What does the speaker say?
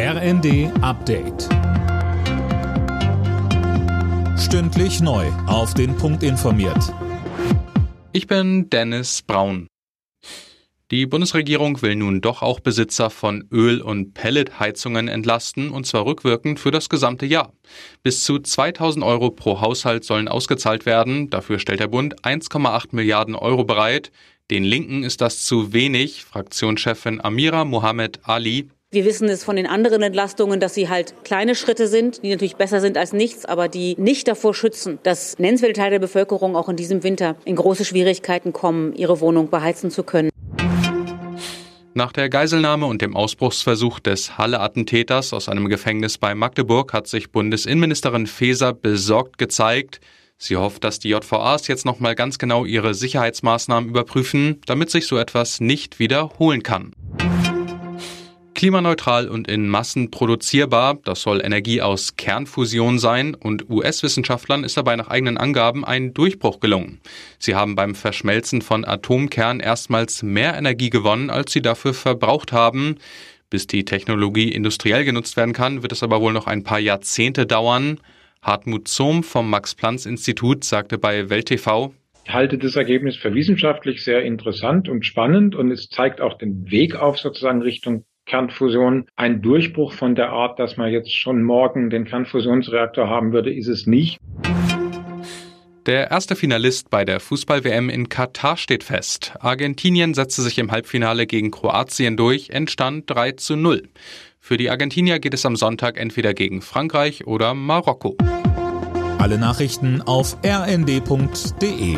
RND Update. Stündlich neu. Auf den Punkt informiert. Ich bin Dennis Braun. Die Bundesregierung will nun doch auch Besitzer von Öl- und Pelletheizungen entlasten, und zwar rückwirkend für das gesamte Jahr. Bis zu 2000 Euro pro Haushalt sollen ausgezahlt werden. Dafür stellt der Bund 1,8 Milliarden Euro bereit. Den Linken ist das zu wenig. Fraktionschefin Amira Mohamed Ali wir wissen es von den anderen Entlastungen, dass sie halt kleine Schritte sind, die natürlich besser sind als nichts, aber die nicht davor schützen, dass nennenswerte Teile der Bevölkerung auch in diesem Winter in große Schwierigkeiten kommen, ihre Wohnung beheizen zu können. Nach der Geiselnahme und dem Ausbruchsversuch des Halle-Attentäters aus einem Gefängnis bei Magdeburg hat sich Bundesinnenministerin Faeser besorgt gezeigt. Sie hofft, dass die JVAs jetzt nochmal ganz genau ihre Sicherheitsmaßnahmen überprüfen, damit sich so etwas nicht wiederholen kann. Klimaneutral und in Massen produzierbar, das soll Energie aus Kernfusion sein und US-Wissenschaftlern ist dabei nach eigenen Angaben ein Durchbruch gelungen. Sie haben beim Verschmelzen von Atomkern erstmals mehr Energie gewonnen, als sie dafür verbraucht haben. Bis die Technologie industriell genutzt werden kann, wird es aber wohl noch ein paar Jahrzehnte dauern. Hartmut Zohm vom Max-Planck-Institut sagte bei Welt TV, ich halte das Ergebnis für wissenschaftlich sehr interessant und spannend und es zeigt auch den Weg auf sozusagen Richtung Kernfusion ein Durchbruch von der Art, dass man jetzt schon morgen den Kernfusionsreaktor haben würde, ist es nicht. Der erste Finalist bei der Fußball-WM in Katar steht fest. Argentinien setzte sich im Halbfinale gegen Kroatien durch, entstand 3 zu 0. Für die Argentinier geht es am Sonntag entweder gegen Frankreich oder Marokko. Alle Nachrichten auf rnd.de